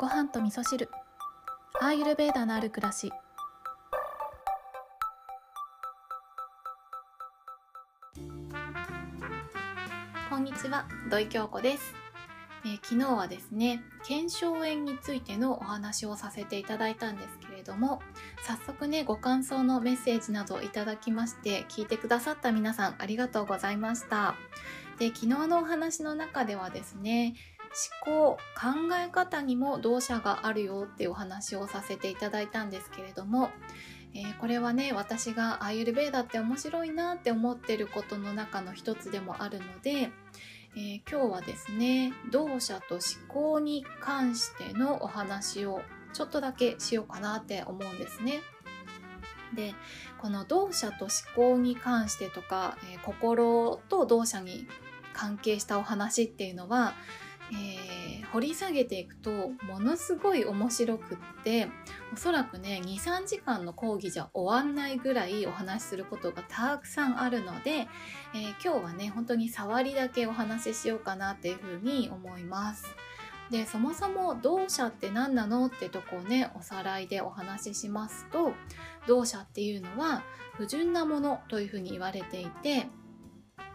ご飯と味噌汁。アーユルベーダのある暮らし。こんにちは土井京子です、えー昨日はですね腱鞘炎についてのお話をさせていただいたんですけれども早速ねご感想のメッセージなどいただきまして聞いてくださった皆さんありがとうございました。で昨日のお話の中ではですね思考考え方にも動作があるよっていうお話をさせていただいたんですけれども、えーこれはね私がアーユルベーダって面白いなって思ってることの中の一つでもあるので、えー今日はですね動作と思考に関してのお話をちょっとだけしようかなって思うんですね。でこの動作と思考に関してとか、えー心と動作に関係したお話っていうのは、えー掘り下げていくとものすごい面白くっておそらくね23時間の講義じゃ終わんないぐらいお話しすることがたくさんあるので、えー今日はね本当に触りだけお話ししようかなっていうふうに思います。でそもそも動作って何なのってとこをねおさらいでお話ししますと動作っていうのは不純なものというふうに言われていて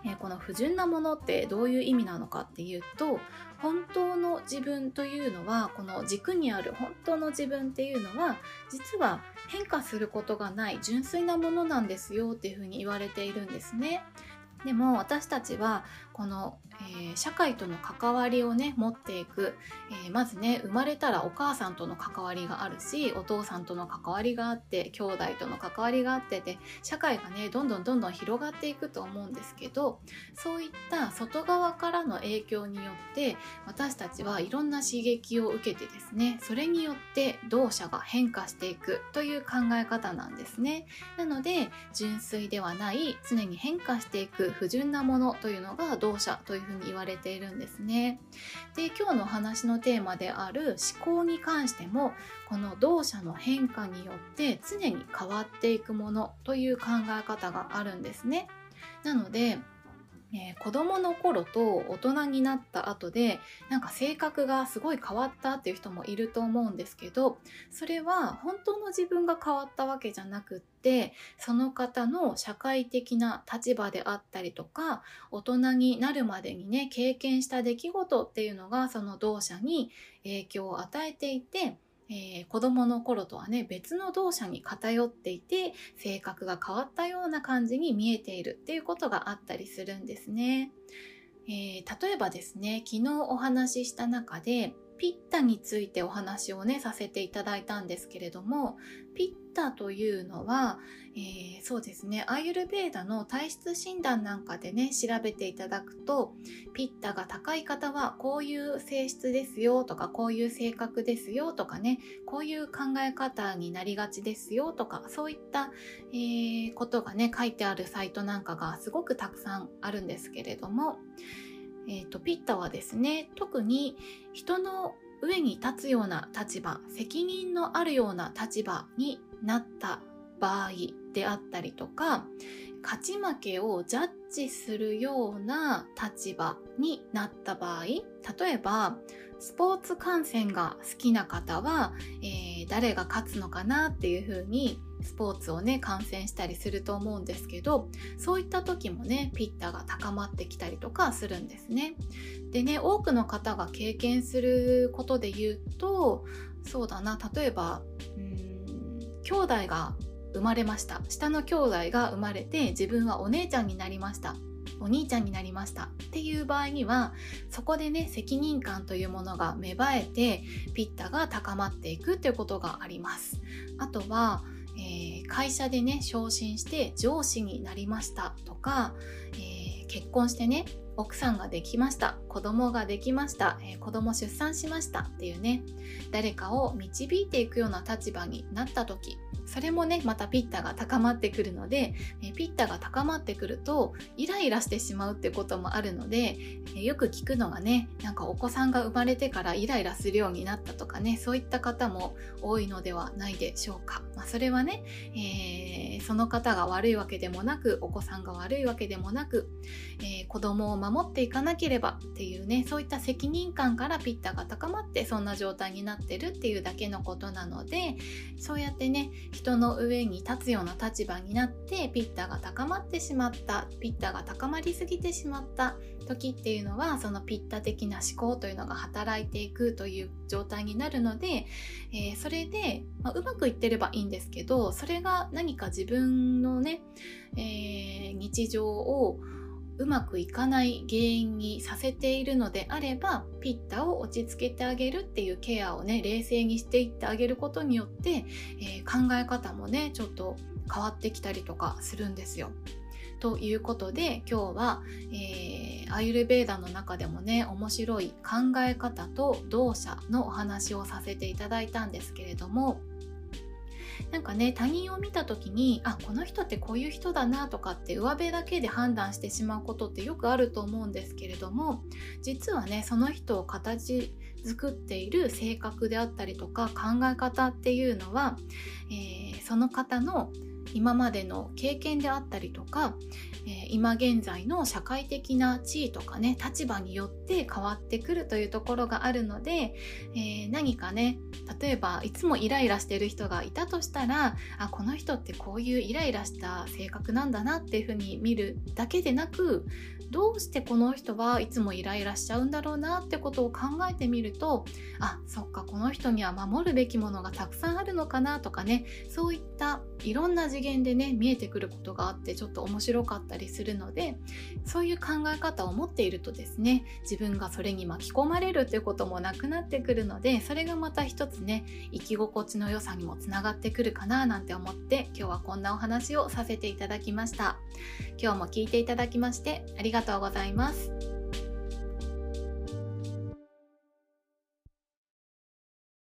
えこの不純なものってどういう意味なのかっていうと本当の自分というのはこの軸にある本当の自分っていうのは実は変化することがない純粋なものなんですよっていうふうに言われているんですね。でも私たちはこの、えー社会との関わりをね持っていく、えーまずね生まれたらお母さんとの関わりがあるしお父さんとの関わりがあって兄弟との関わりがあってで社会がねどんどんどんどん広がっていくと思うんですけどそういった外側からの影響によって私たちはいろんな刺激を受けてですねそれによって動作が変化していくという考え方なんですね。なので純粋ではない常に変化していく不純なものというのが動者というふうに言われているんですね。で今日のお話のテーマである思考に関してもこの動作の変化によって常に変わっていくものという考え方があるんですね。なのでえー子供の頃と大人になった後でなんか性格がすごい変わったっていう人もいると思うんですけどそれは本当の自分が変わったわけじゃなくってその方の社会的な立場であったりとか大人になるまでにね経験した出来事っていうのがその動作に影響を与えていてえー子供の頃とはね別の動作に偏っていて性格が変わったような感じに見えているっていうことがあったりするんですね。えー例えばですね昨日お話しした中でピッタについてお話をねさせていただいたんですけれどもピッタというのは、えーそうですねアーユルベーダの体質診断なんかでね調べていただくとピッタが高い方はこういう性質ですよとかこういう性格ですよとかねこういう考え方になりがちですよとかそういった、えーことがね書いてあるサイトなんかがすごくたくさんあるんですけれども、えーとピッタはですね特に人の上に立つような立場責任のあるような立場になった場合であったりとか勝ち負けをジャッジするような立場になった場合例えばスポーツ観戦が好きな方は、えー誰が勝つのかなっていう風にスポーツをね観戦したりすると思うんですけどそういった時もねピッタが高まってきたりとかするんですね。でね多くの方が経験することで言うとそうだな例えばうーん兄弟が生まれました。下の兄弟が生まれて自分はお姉ちゃんになりました。お兄ちゃんになりました。っていう場合にはそこでね責任感というものが芽生えてピッタが高まっていくっていうことがあります。あとは、えー会社でね昇進して上司になりましたとか、えー結婚してね奥さんができました。子供ができました、えー子供出産しました。っていうね。誰かを導いていくような立場になった時。それもねまたピッタが高まってくるので、えピッタが高まってくるとイライラしてしまうってこともあるので、えよく聞くのがねなんかお子さんが生まれてからイライラするようになったとかねそういった方も多いのではないでしょうか、まあ、それはね、えー、その方が悪いわけでもなくお子さんが悪いわけでもなく、えー、子供を守っていかなければっていうねそういった責任感からピッタが高まってそんな状態になってるっていうだけのことなのでそうやってね人の上に立つような立場になってピッタが高まってしまったピッタが高まりすぎてしまった時っていうのはそのピッタ的な思考というのが働いていくという状態になるので、えー、それで、まあ、うまくいってればいいんですけどそれが何か自分のね、えー、日常をうまくいかない原因にさせているのであればピッタを落ち着けてあげるっていうケアをね冷静にしていってあげることによって、えー、考え方もねちょっと変わってきたりとかするんですよ。ということで今日は、えー、アユルベーダの中でもね面白い考え方と動作のお話をさせていただいたんですけれどもなんかね他人を見た時にあこの人ってこういう人だなとかって上辺だけで判断してしまうことってよくあると思うんですけれども実はねその人を形作っている性格であったりとか考え方っていうのは、えー、その方の今までの経験であったりとか、え、今現在の社会的な地位とかね立場によって変わってくるというところがあるので、えー、何かね例えばいつもイライラしてる人がいたとしたらあこの人ってこういうイライラした性格なんだなっていうふうに見るだけでなくどうしてこの人はいつもイライラしちゃうんだろうなってことを考えてみるとあそっかこの人には守るべきものがたくさんあるのかなとかねそういったいろんな次元でね見えてくることがあってちょっと面白かったりするのでそういう考え方を持っているとですね自分がそれに巻き込まれるっていうこともなくなってくるのでそれがまた一つね生き心地の良さにもつながってくるかななんて思って今日はこんなお話をさせていただきました。今日も聞いていただきましてありがとうございます。